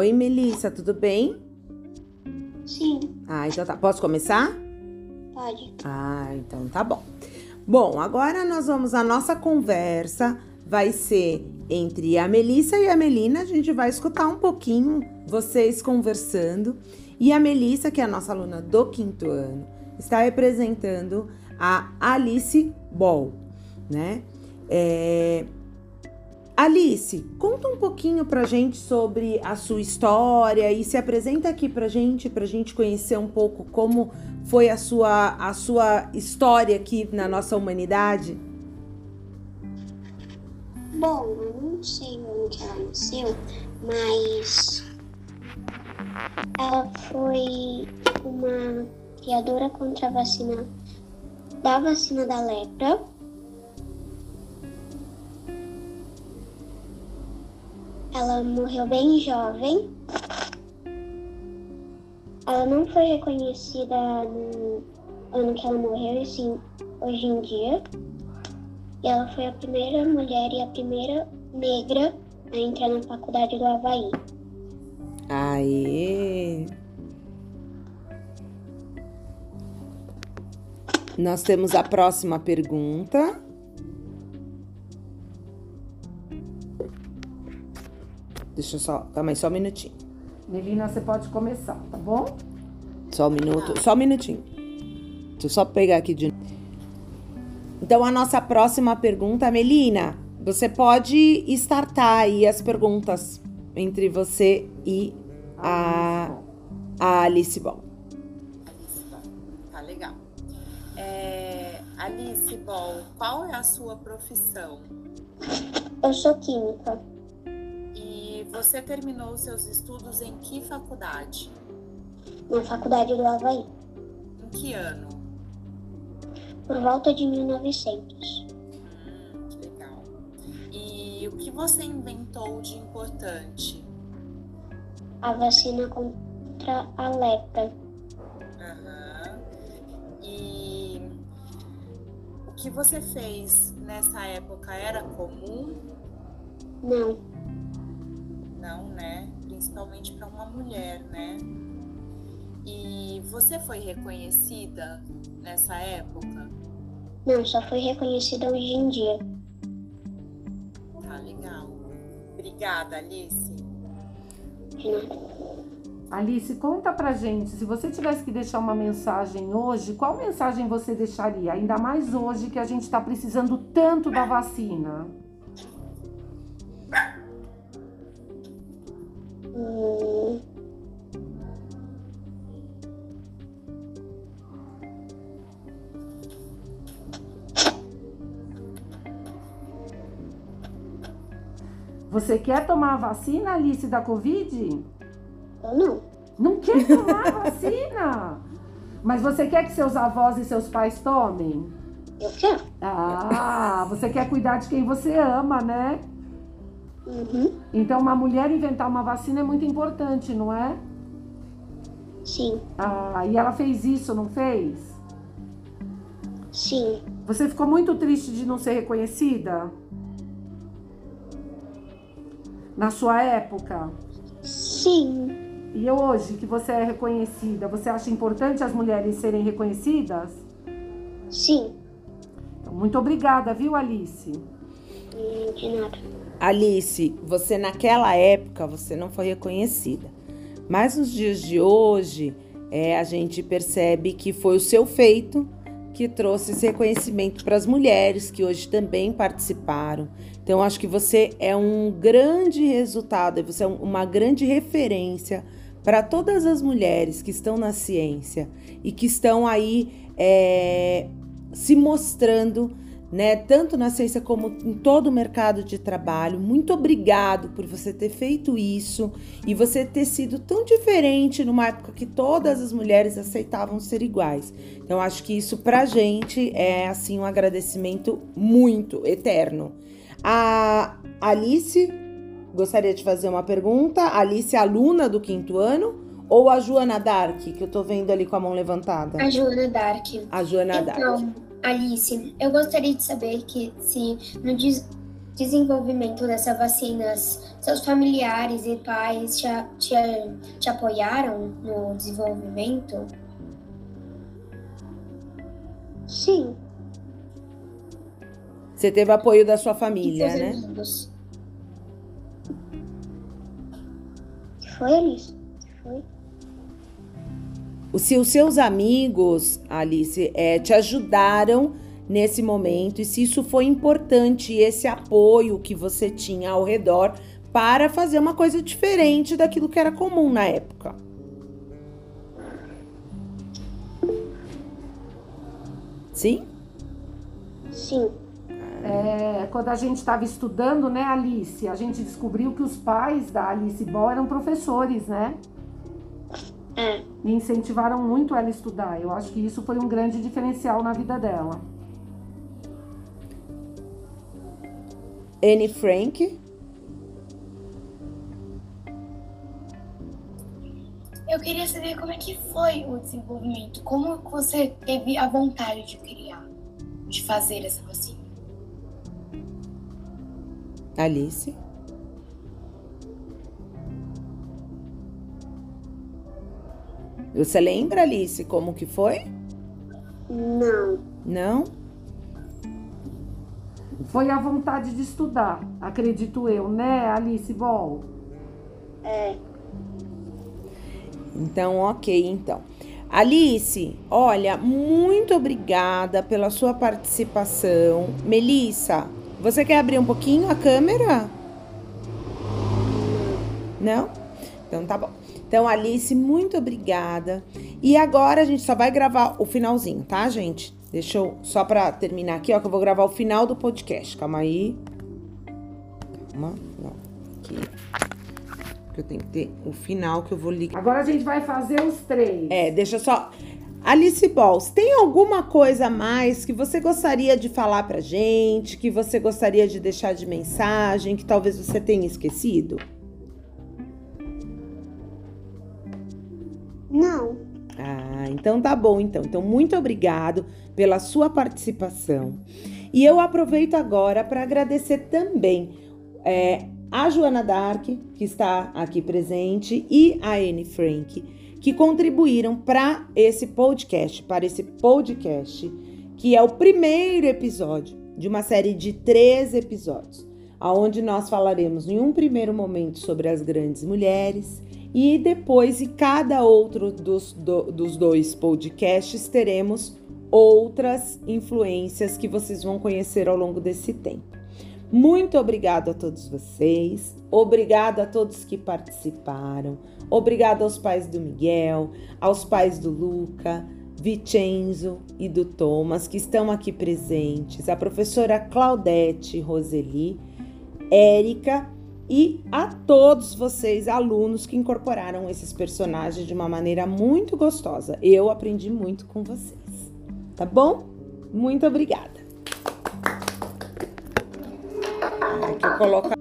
Oi, Melissa, tudo bem? Sim, Ah, então tá. Posso começar? pode. Ah, então tá bom. Bom, agora nós vamos a nossa conversa vai ser entre a Melissa e a Melina. A gente vai escutar um pouquinho vocês conversando. E a Melissa, que é a nossa aluna do quinto ano, está representando a Alice Ball, né? É, Alice, conta um pouquinho pra gente sobre a sua história e se apresenta aqui pra gente, pra gente conhecer um pouco como foi a sua, a sua história aqui na nossa humanidade. Bom, eu não sei onde ela nasceu, mas ela foi uma criadora contra a vacina da vacina da lepra. Ela morreu bem jovem. Ela não foi reconhecida no ano que ela morreu, e sim hoje em dia. E ela foi a primeira mulher e a primeira negra a entrar na faculdade do Havaí. Aê! Nós temos a próxima pergunta. Deixa eu só. Calma aí, só um minutinho. Melina, você pode começar, tá bom? Só um minuto, só um minutinho. Deixa eu só pegar aqui de Então, a nossa próxima pergunta, Melina, você pode startar aí as perguntas entre você e a, a Alice Ball. Alice Ball. Tá legal. É, Alice Ball, qual é a sua profissão? Eu sou química, você terminou seus estudos em que faculdade? na faculdade do Havaí, Em que ano? por volta de 1900. Hum, que legal. E o que você inventou de importante? A vacina contra a lepra. Aham. E o que você fez nessa época era comum? Não, Não, né? Principalmente para uma mulher, né? E você foi reconhecida nessa época? não, só foi reconhecida hoje em dia. Tá legal. Obrigada, Alice. Alice, conta pra gente, se você tivesse que deixar uma mensagem hoje, qual mensagem você deixaria? Ainda mais hoje que a gente tá precisando tanto da vacina. Você quer tomar a vacina, Alice, da Covid? não. Não quer tomar a vacina? Mas você quer que seus avós e seus pais tomem? Eu quero. Ah, você quer cuidar de quem você ama, né? Uhum. Então, uma mulher inventar uma vacina é muito importante, não é? Sim, Ah, e ela fez isso, não fez? sim, Você ficou muito triste de não ser reconhecida? Na sua época? sim, E hoje que você é reconhecida, você acha importante as mulheres serem reconhecidas? sim. Então, muito obrigada, viu, Alice? De nada. Alice, você naquela época você não foi reconhecida, mas nos dias de hoje é, a gente percebe que foi o seu feito que trouxe esse reconhecimento para as mulheres que hoje também participaram. Então acho que você é um grande resultado, você é um- uma grande referência para todas as mulheres que estão na ciência e que estão aí é, se mostrando né, tanto na ciência como em todo o mercado de trabalho. Muito obrigado por você ter feito isso e você ter sido tão diferente numa época que todas as mulheres aceitavam ser iguais. Então acho que isso pra gente é assim um agradecimento muito eterno. A Alice gostaria de fazer uma pergunta. Alice aluna do quinto ano ou a Joana Dark, que eu tô vendo ali com a mão levantada? A Joana Dark. A Joana Dark. Alice, eu gostaria de saber que se no, dis- desenvolvimento dessa vacina, seus familiares e pais te, te, te apoiaram no desenvolvimento? Sim. Você teve apoio da sua família, e seus né? amigos? Foi Alice. Foi. Os seus, seus amigos, Alice, é, te ajudaram nesse momento e se isso foi importante, esse apoio que você tinha ao redor para fazer uma coisa diferente daquilo que era comum na época. Sim? Sim. É, quando a gente estava estudando, né, Alice, a gente descobriu que os pais da Alice Ball eram professores, né? É. E incentivaram muito ela a estudar. Eu acho que isso foi um grande diferencial na vida dela. Anne Frank? Eu queria saber como é que foi o desenvolvimento, como você teve a vontade de criar, de fazer essa vacina. Alice? Você lembra, Alice, como que foi? Não. Não? Foi a vontade de estudar, acredito eu, né, Alice Ball? É. Então, ok, então. Alice, olha, muito obrigada pela sua participação. Melissa, você quer abrir um pouquinho a câmera? Não? Então tá bom. Então, Alice, muito obrigada. E agora a gente só vai gravar o finalzinho, tá, gente? Deixa eu só pra terminar aqui, ó, que eu vou gravar o final do podcast. Calma aí. Calma, não. Aqui. Porque eu tenho que ter o final que eu vou ligar. Agora a gente vai fazer os três. É, deixa só. Alice Balls, tem alguma coisa a mais que você gostaria de falar pra gente, que você gostaria de deixar de mensagem, que talvez você tenha esquecido? Não. Ah, então tá bom, então. Então, muito obrigado pela sua participação. E eu aproveito agora para agradecer também é, a Joana Dark, que está aqui presente, e a Anne Frank, que contribuíram para esse podcast, para esse podcast, que é o primeiro episódio de uma série de três episódios, aonde nós falaremos em um primeiro momento sobre as grandes mulheres e depois, em cada outro dos, do, dos dois podcasts, teremos outras influências que vocês vão conhecer ao longo desse tempo. Muito obrigado a todos vocês, obrigado a todos que participaram, obrigado aos pais do Miguel, aos pais do Luca, Vicenzo e do Thomas que estão aqui presentes, a professora Claudete Roseli, Érica e a todos vocês, alunos, que incorporaram esses personagens de uma maneira muito gostosa. Eu aprendi muito com vocês. Tá bom? Muito obrigada. Aqui eu coloco